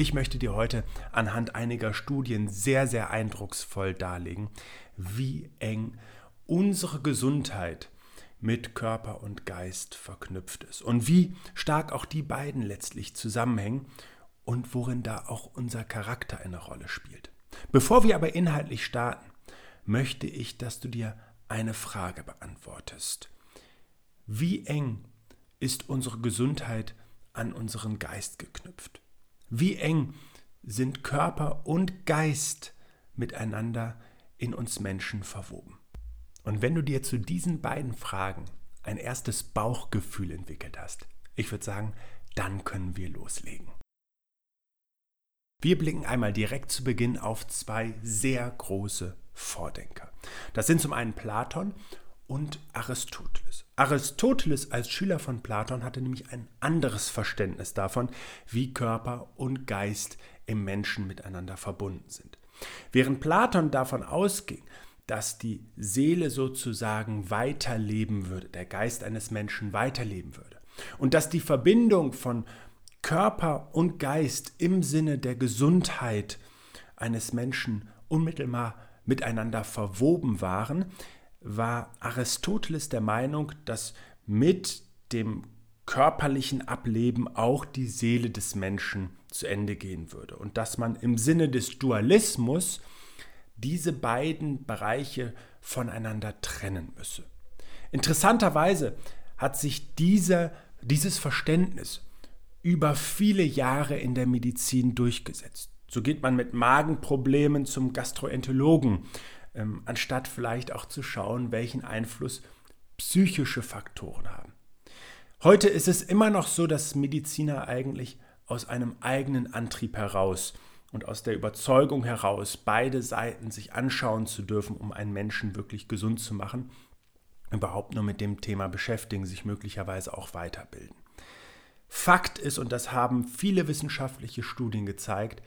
Ich möchte dir heute anhand einiger Studien sehr, sehr eindrucksvoll darlegen, wie eng unsere Gesundheit mit Körper und Geist verknüpft ist und wie stark auch die beiden letztlich zusammenhängen und worin da auch unser Charakter eine Rolle spielt. Bevor wir aber inhaltlich starten, möchte ich, dass du dir eine Frage beantwortest. Wie eng ist unsere Gesundheit an unseren Geist geknüpft? Wie eng sind Körper und Geist miteinander in uns Menschen verwoben? Und wenn du dir zu diesen beiden Fragen ein erstes Bauchgefühl entwickelt hast, ich würde sagen, dann können wir loslegen. Wir blicken einmal direkt zu Beginn auf zwei sehr große Vordenker. Das sind zum einen Platon und Aristoteles. Aristoteles als Schüler von Platon hatte nämlich ein anderes Verständnis davon, wie Körper und Geist im Menschen miteinander verbunden sind. Während Platon davon ausging, dass die Seele sozusagen weiterleben würde, der Geist eines Menschen weiterleben würde und dass die Verbindung von Körper und Geist im Sinne der Gesundheit eines Menschen unmittelbar miteinander verwoben waren, war Aristoteles der Meinung, dass mit dem körperlichen Ableben auch die Seele des Menschen zu Ende gehen würde und dass man im Sinne des Dualismus diese beiden Bereiche voneinander trennen müsse. Interessanterweise hat sich dieser, dieses Verständnis über viele Jahre in der Medizin durchgesetzt. So geht man mit Magenproblemen zum Gastroenterologen, ähm, anstatt vielleicht auch zu schauen, welchen Einfluss psychische Faktoren haben. Heute ist es immer noch so, dass Mediziner eigentlich aus einem eigenen Antrieb heraus und aus der Überzeugung heraus, beide Seiten sich anschauen zu dürfen, um einen Menschen wirklich gesund zu machen, überhaupt nur mit dem Thema beschäftigen, sich möglicherweise auch weiterbilden. Fakt ist, und das haben viele wissenschaftliche Studien gezeigt,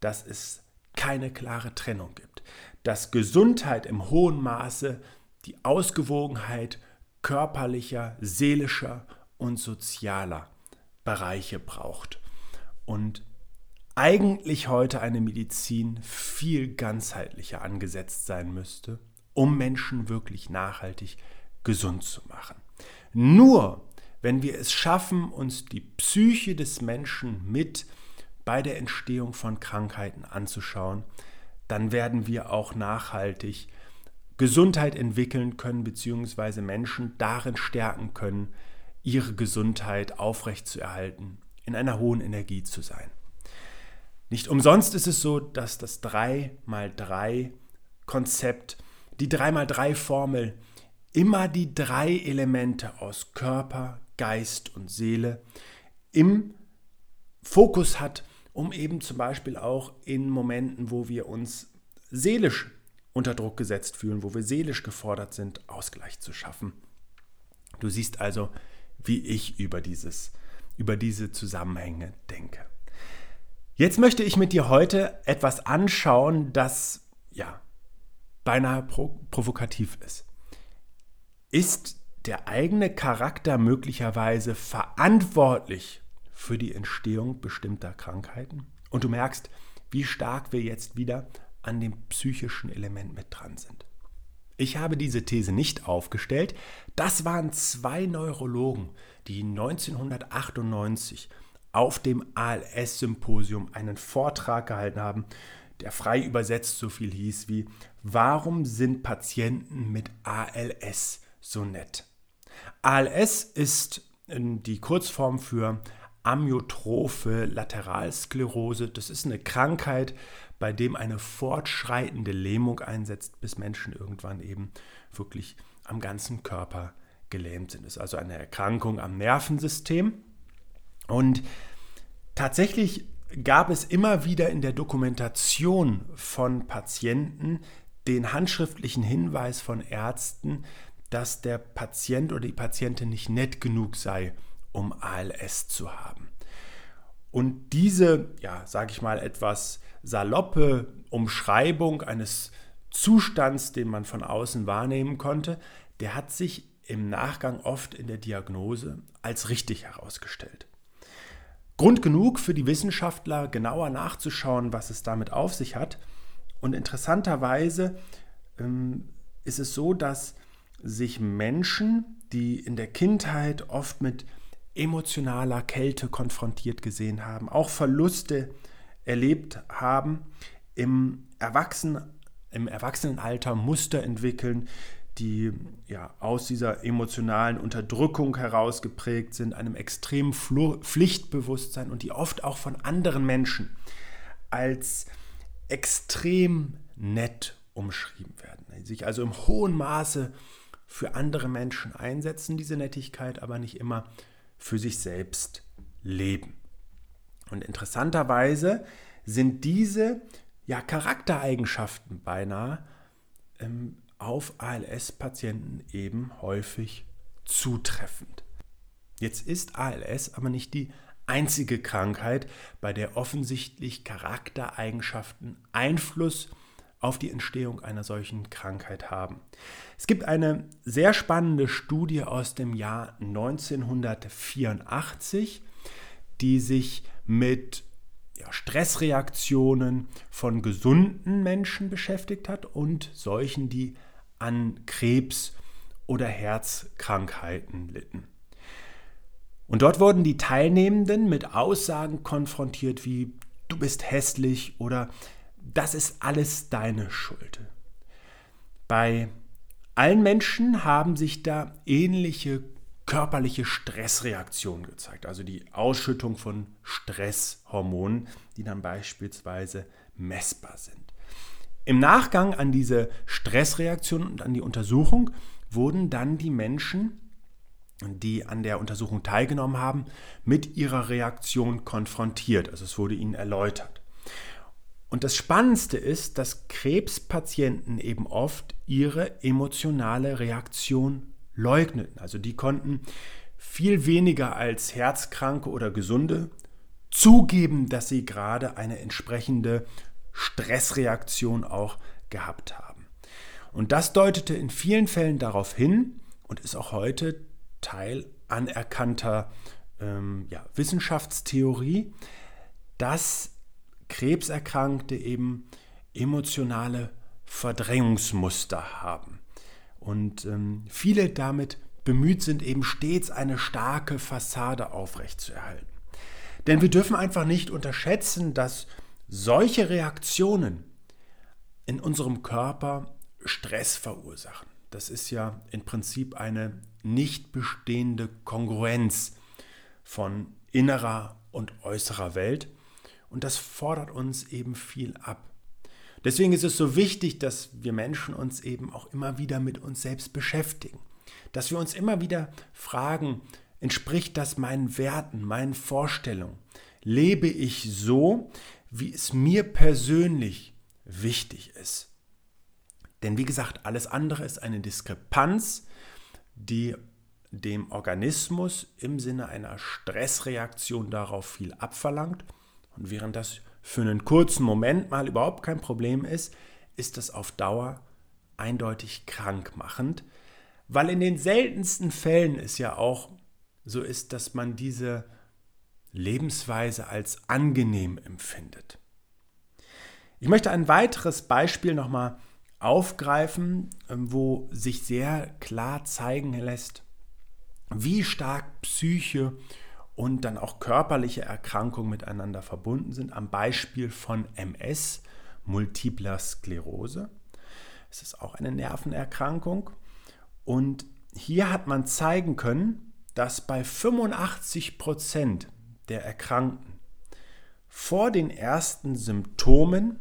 dass es keine klare Trennung gibt. Dass Gesundheit im hohen Maße die Ausgewogenheit körperlicher, seelischer und sozialer Bereiche braucht. Und eigentlich heute eine Medizin viel ganzheitlicher angesetzt sein müsste, um Menschen wirklich nachhaltig gesund zu machen. Nur wenn wir es schaffen, uns die Psyche des Menschen mit bei der Entstehung von Krankheiten anzuschauen, dann werden wir auch nachhaltig Gesundheit entwickeln können, beziehungsweise Menschen darin stärken können, ihre Gesundheit aufrechtzuerhalten, in einer hohen Energie zu sein. Nicht umsonst ist es so, dass das 3x3 Konzept, die 3x3 Formel, immer die drei Elemente aus Körper, Geist und Seele im Fokus hat, um eben zum Beispiel auch in Momenten, wo wir uns seelisch unter Druck gesetzt fühlen, wo wir seelisch gefordert sind, Ausgleich zu schaffen. Du siehst also, wie ich über, dieses, über diese Zusammenhänge denke. Jetzt möchte ich mit dir heute etwas anschauen, das ja beinahe provokativ ist. Ist der eigene Charakter möglicherweise verantwortlich für die Entstehung bestimmter Krankheiten? Und du merkst, wie stark wir jetzt wieder an dem psychischen Element mit dran sind. Ich habe diese These nicht aufgestellt. Das waren zwei Neurologen, die 1998 auf dem ALS-Symposium einen Vortrag gehalten haben, der frei übersetzt so viel hieß wie Warum sind Patienten mit ALS so nett? ALS ist die Kurzform für amyotrophe Lateralsklerose. Das ist eine Krankheit, bei dem eine fortschreitende Lähmung einsetzt, bis Menschen irgendwann eben wirklich am ganzen Körper gelähmt sind. Das ist also eine Erkrankung am Nervensystem. Und tatsächlich gab es immer wieder in der Dokumentation von Patienten den handschriftlichen Hinweis von Ärzten, dass der Patient oder die Patientin nicht nett genug sei, um ALS zu haben. Und diese, ja, sage ich mal, etwas saloppe Umschreibung eines Zustands, den man von außen wahrnehmen konnte, der hat sich im Nachgang oft in der Diagnose als richtig herausgestellt. Grund genug für die Wissenschaftler, genauer nachzuschauen, was es damit auf sich hat. Und interessanterweise ähm, ist es so, dass sich Menschen, die in der Kindheit oft mit emotionaler Kälte konfrontiert gesehen haben, auch Verluste erlebt haben, im, Erwachsenen, im Erwachsenenalter Muster entwickeln, die ja, aus dieser emotionalen Unterdrückung herausgeprägt sind, einem extremen Fl Pflichtbewusstsein und die oft auch von anderen Menschen als extrem nett umschrieben werden. Die sich also im hohen Maße für andere Menschen einsetzen, diese Nettigkeit, aber nicht immer für sich selbst leben. Und interessanterweise sind diese ja, Charaktereigenschaften beinahe ähm, auf ALS-Patienten eben häufig zutreffend. Jetzt ist ALS aber nicht die einzige Krankheit, bei der offensichtlich Charaktereigenschaften Einfluss auf die Entstehung einer solchen Krankheit haben. Es gibt eine sehr spannende Studie aus dem Jahr 1984, die sich mit ja, Stressreaktionen von gesunden Menschen beschäftigt hat und solchen, die an Krebs oder Herzkrankheiten litten. Und dort wurden die Teilnehmenden mit Aussagen konfrontiert wie du bist hässlich oder das ist alles deine Schuld. Bei allen Menschen haben sich da ähnliche körperliche Stressreaktionen gezeigt, also die Ausschüttung von Stresshormonen, die dann beispielsweise messbar sind. Im Nachgang an diese Stressreaktion und an die Untersuchung wurden dann die Menschen, die an der Untersuchung teilgenommen haben, mit ihrer Reaktion konfrontiert. Also es wurde ihnen erläutert. Und das Spannendste ist, dass Krebspatienten eben oft ihre emotionale Reaktion leugneten. Also die konnten viel weniger als Herzkranke oder Gesunde zugeben, dass sie gerade eine entsprechende Stressreaktion auch gehabt haben. Und das deutete in vielen Fällen darauf hin und ist auch heute Teil anerkannter ähm, ja, Wissenschaftstheorie, dass Krebserkrankte eben emotionale Verdrängungsmuster haben und ähm, viele damit bemüht sind, eben stets eine starke Fassade aufrechtzuerhalten. Denn wir dürfen einfach nicht unterschätzen, dass solche Reaktionen in unserem Körper Stress verursachen. Das ist ja im Prinzip eine nicht bestehende Kongruenz von innerer und äußerer Welt. Und das fordert uns eben viel ab. Deswegen ist es so wichtig, dass wir Menschen uns eben auch immer wieder mit uns selbst beschäftigen. Dass wir uns immer wieder fragen, entspricht das meinen Werten, meinen Vorstellungen? Lebe ich so, wie es mir persönlich wichtig ist. Denn wie gesagt, alles andere ist eine Diskrepanz, die dem Organismus im Sinne einer Stressreaktion darauf viel abverlangt. Und während das für einen kurzen Moment mal überhaupt kein Problem ist, ist das auf Dauer eindeutig krankmachend, weil in den seltensten Fällen es ja auch so ist, dass man diese Lebensweise als angenehm empfindet. Ich möchte ein weiteres Beispiel nochmal aufgreifen, ähm, wo sich sehr klar zeigen lässt, wie stark Psyche und dann auch körperliche Erkrankungen miteinander verbunden sind, am Beispiel von MS, multipler Sklerose. Es ist auch eine Nervenerkrankung. Und hier hat man zeigen können, dass bei 85 Prozent der Erkrankten vor den ersten Symptomen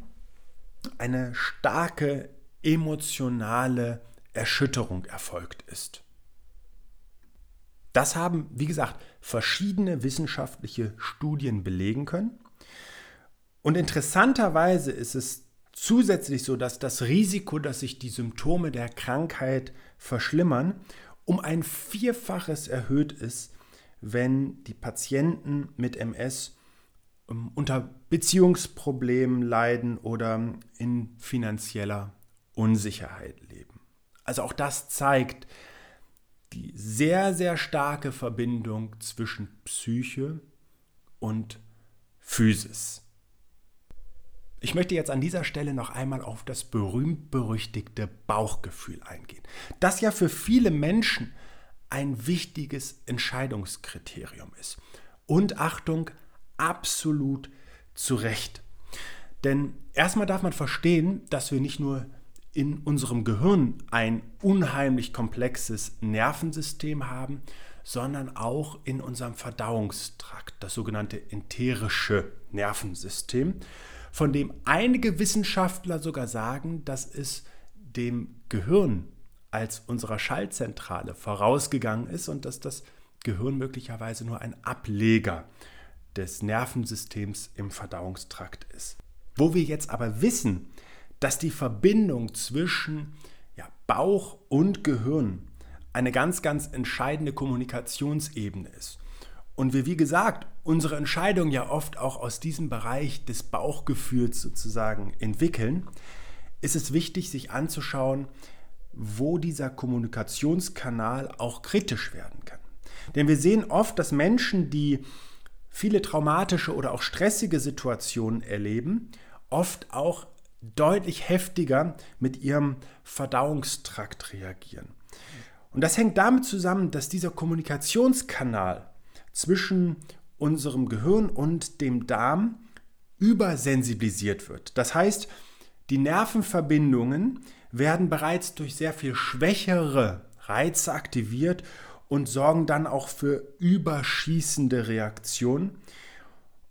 eine starke emotionale Erschütterung erfolgt ist. Das haben, wie gesagt, verschiedene wissenschaftliche Studien belegen können. Und interessanterweise ist es zusätzlich so, dass das Risiko, dass sich die Symptome der Krankheit verschlimmern, um ein Vierfaches erhöht ist, wenn die Patienten mit MS ähm, unter Beziehungsproblemen leiden oder in finanzieller Unsicherheit leben. Also auch das zeigt die sehr, sehr starke Verbindung zwischen Psyche und Physis. Ich möchte jetzt an dieser Stelle noch einmal auf das berühmt-berüchtigte Bauchgefühl eingehen, das ja für viele Menschen ein wichtiges Entscheidungskriterium ist. Und Achtung, absolut zu Recht. Denn erstmal darf man verstehen, dass wir nicht nur in unserem Gehirn ein unheimlich komplexes Nervensystem haben, sondern auch in unserem Verdauungstrakt, das sogenannte enterische Nervensystem, von dem einige Wissenschaftler sogar sagen, dass es dem Gehirn als unserer Schaltzentrale vorausgegangen ist und dass das Gehirn möglicherweise nur ein Ableger des Nervensystems im Verdauungstrakt ist. Wo wir jetzt aber wissen, dass die Verbindung zwischen ja, Bauch und Gehirn eine ganz, ganz entscheidende Kommunikationsebene ist. Und wir, wie gesagt, unsere Entscheidungen ja oft auch aus diesem Bereich des Bauchgefühls sozusagen entwickeln, ist es wichtig, sich anzuschauen, wo dieser Kommunikationskanal auch kritisch werden kann. Denn wir sehen oft, dass Menschen, die viele traumatische oder auch stressige Situationen erleben, oft auch deutlich heftiger mit ihrem Verdauungstrakt reagieren. Und das hängt damit zusammen, dass dieser Kommunikationskanal zwischen unserem Gehirn und dem Darm übersensibilisiert wird. Das heißt, die Nervenverbindungen werden bereits durch sehr viel schwächere Reize aktiviert und sorgen dann auch für überschießende Reaktionen.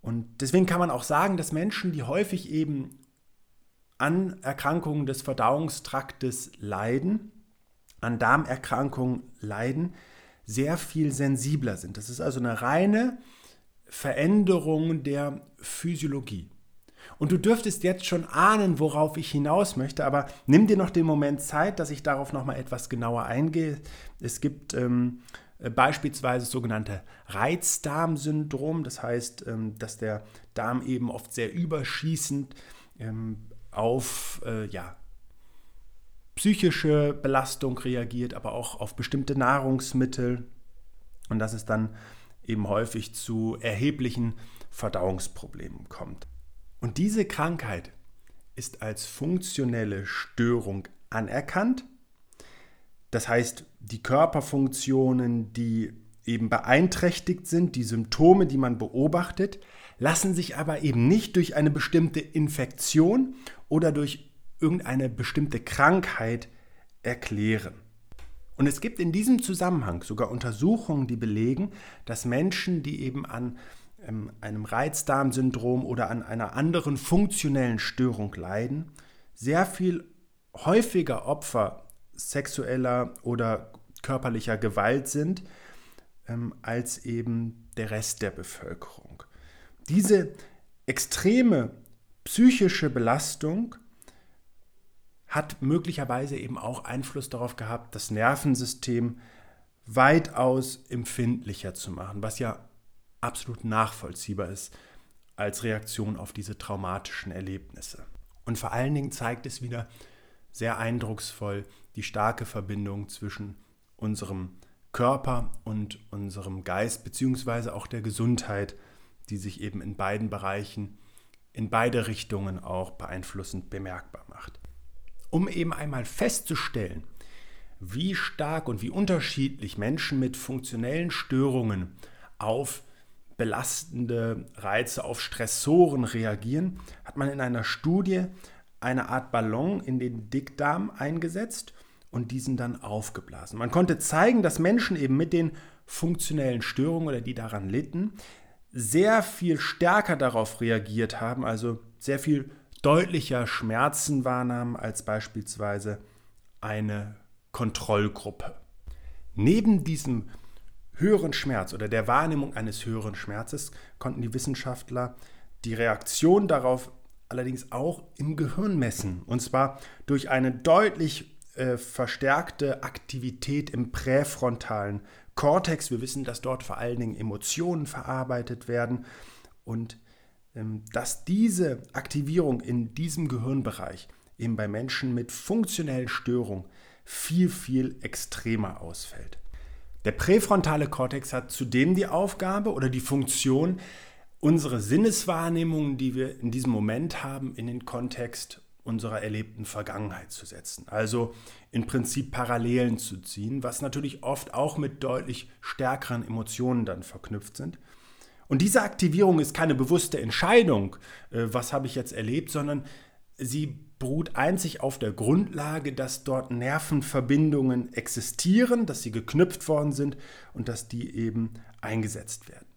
Und deswegen kann man auch sagen, dass Menschen, die häufig eben an Erkrankungen des Verdauungstraktes leiden, an Darmerkrankungen leiden, sehr viel sensibler sind. Das ist also eine reine Veränderung der Physiologie. Und du dürftest jetzt schon ahnen, worauf ich hinaus möchte, aber nimm dir noch den Moment Zeit, dass ich darauf noch mal etwas genauer eingehe. Es gibt ähm, beispielsweise das sogenannte Reizdarmsyndrom, das heißt, ähm, dass der Darm eben oft sehr überschießend ähm, auf äh, ja, psychische Belastung reagiert, aber auch auf bestimmte Nahrungsmittel und dass es dann eben häufig zu erheblichen Verdauungsproblemen kommt. Und diese Krankheit ist als funktionelle Störung anerkannt. Das heißt, die Körperfunktionen, die eben beeinträchtigt sind, die Symptome, die man beobachtet, lassen sich aber eben nicht durch eine bestimmte Infektion oder durch irgendeine bestimmte Krankheit erklären. Und es gibt in diesem Zusammenhang sogar Untersuchungen, die belegen, dass Menschen, die eben an ähm, einem Reizdarmsyndrom oder an einer anderen funktionellen Störung leiden, sehr viel häufiger Opfer sexueller oder körperlicher Gewalt sind ähm, als eben der Rest der Bevölkerung. Diese extreme psychische Belastung hat möglicherweise eben auch Einfluss darauf gehabt, das Nervensystem weitaus empfindlicher zu machen, was ja absolut nachvollziehbar ist als Reaktion auf diese traumatischen Erlebnisse. Und vor allen Dingen zeigt es wieder sehr eindrucksvoll die starke Verbindung zwischen unserem Körper und unserem Geist, beziehungsweise auch der Gesundheit, die sich eben in beiden Bereichen, in beide Richtungen auch beeinflussend bemerkbar macht. Um eben einmal festzustellen, wie stark und wie unterschiedlich Menschen mit funktionellen Störungen auf belastende Reize, auf Stressoren reagieren, hat man in einer Studie eine Art Ballon in den Dickdarm eingesetzt und diesen dann aufgeblasen. Man konnte zeigen, dass Menschen eben mit den funktionellen Störungen oder die daran litten, sehr viel stärker darauf reagiert haben, also sehr viel deutlicher Schmerzen wahrnahmen als beispielsweise eine Kontrollgruppe. Neben diesem höheren Schmerz oder der Wahrnehmung eines höheren Schmerzes konnten die Wissenschaftler die Reaktion darauf allerdings auch im Gehirn messen. Und zwar durch eine deutlich äh, verstärkte Aktivität im präfrontalen Kortex. Wir wissen, dass dort vor allen Dingen Emotionen verarbeitet werden. Und ähm, dass diese Aktivierung in diesem Gehirnbereich eben bei Menschen mit funktionellen Störungen viel, viel extremer ausfällt. Der präfrontale Kortex hat zudem die Aufgabe oder die Funktion, unsere Sinneswahrnehmungen, die wir in diesem Moment haben, in den Kontext unserer erlebten Vergangenheit zu setzen. Also im Prinzip Parallelen zu ziehen, was natürlich oft auch mit deutlich stärkeren Emotionen dann verknüpft sind. Und diese Aktivierung ist keine bewusste Entscheidung, äh, was habe ich jetzt erlebt, sondern sie beruht einzig auf der Grundlage, dass dort Nervenverbindungen existieren, dass sie geknüpft worden sind und dass die eben eingesetzt werden.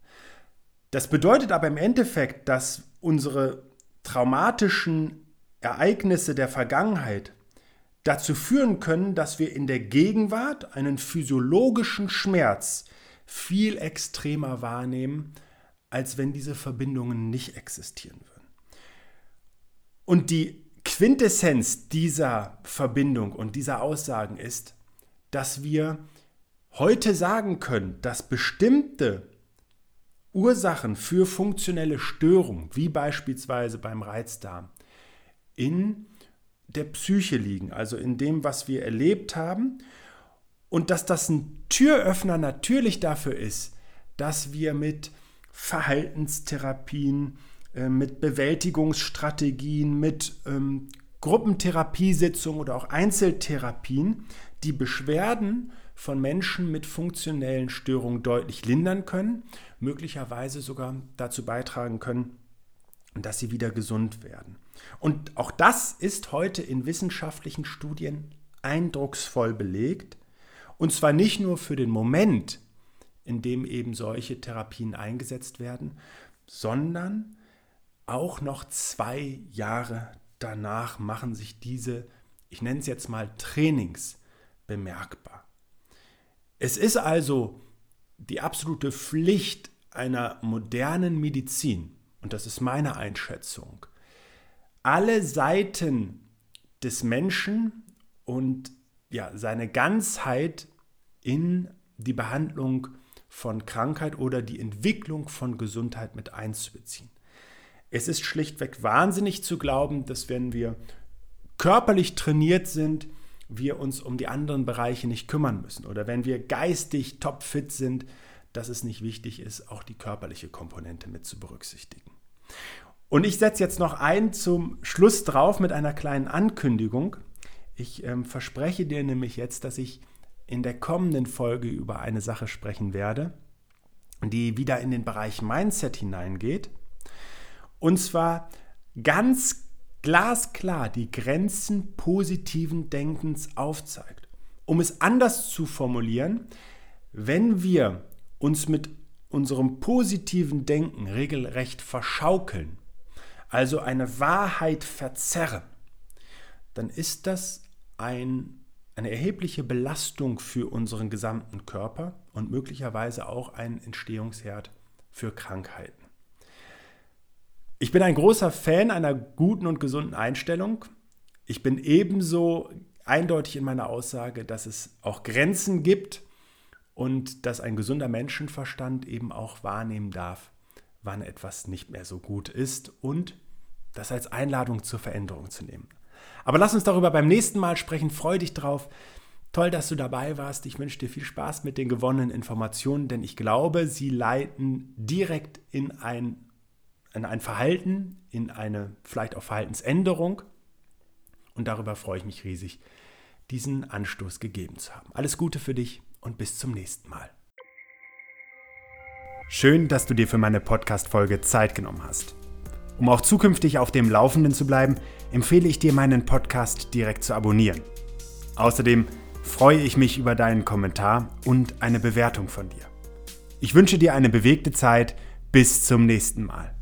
Das bedeutet aber im Endeffekt, dass unsere traumatischen Ereignisse der Vergangenheit dazu führen können, dass wir in der Gegenwart einen physiologischen Schmerz viel extremer wahrnehmen, als wenn diese Verbindungen nicht existieren würden. Und die Quintessenz dieser Verbindung und dieser Aussagen ist, dass wir heute sagen können, dass bestimmte Ursachen für funktionelle Störungen, wie beispielsweise beim Reizdarm, in der Psyche liegen, also in dem, was wir erlebt haben. Und dass das ein Türöffner natürlich dafür ist, dass wir mit Verhaltenstherapien, äh, mit Bewältigungsstrategien, mit ähm, Gruppentherapiesitzungen oder auch Einzeltherapien die Beschwerden von Menschen mit funktionellen Störungen deutlich lindern können, möglicherweise sogar dazu beitragen können, dass sie wieder gesund werden. Und auch das ist heute in wissenschaftlichen Studien eindrucksvoll belegt. Und zwar nicht nur für den Moment, in dem eben solche Therapien eingesetzt werden, sondern auch noch zwei Jahre danach machen sich diese, ich nenne es jetzt mal Trainings, bemerkbar. Es ist also die absolute Pflicht einer modernen Medizin, und das ist meine Einschätzung, alle Seiten des Menschen und ja, seine Ganzheit in die Behandlung von Krankheit oder die Entwicklung von Gesundheit mit einzubeziehen. Es ist schlichtweg wahnsinnig zu glauben, dass wenn wir körperlich trainiert sind, wir uns um die anderen Bereiche nicht kümmern müssen. Oder wenn wir geistig topfit sind, dass es nicht wichtig ist, auch die körperliche Komponente mit zu berücksichtigen. Und ich setze jetzt noch ein zum Schluss drauf mit einer kleinen Ankündigung. Ich ähm, verspreche dir nämlich jetzt, dass ich in der kommenden Folge über eine Sache sprechen werde, die wieder in den Bereich Mindset hineingeht. Und zwar ganz glasklar die Grenzen positiven Denkens aufzeigt. Um es anders zu formulieren, wenn wir uns mit unserem positiven Denken regelrecht verschaukeln, also eine Wahrheit verzerren, dann ist das ein, eine erhebliche Belastung für unseren gesamten Körper und möglicherweise auch ein Entstehungsherd für Krankheiten. Ich bin ein großer Fan einer guten und gesunden Einstellung. Ich bin ebenso eindeutig in meiner Aussage, dass es auch Grenzen gibt und dass ein gesunder Menschenverstand eben auch wahrnehmen darf, wann etwas nicht mehr so gut ist und das als Einladung zur Veränderung zu nehmen. Aber lass uns darüber beim nächsten Mal sprechen. Freu dich drauf. Toll, dass du dabei warst. Ich wünsche dir viel Spaß mit den gewonnenen Informationen, denn ich glaube, sie leiten direkt in ein, in ein Verhalten, in eine vielleicht auch Verhaltensänderung. Und darüber freue ich mich riesig, diesen Anstoß gegeben zu haben. Alles Gute für dich und bis zum nächsten Mal. Schön, dass du dir für meine Podcast-Folge Zeit genommen hast. Um auch zukünftig auf dem Laufenden zu bleiben, empfehle ich dir, meinen Podcast direkt zu abonnieren. Außerdem freue ich mich über deinen Kommentar und eine Bewertung von dir. Ich wünsche dir eine bewegte Zeit. Bis zum nächsten Mal.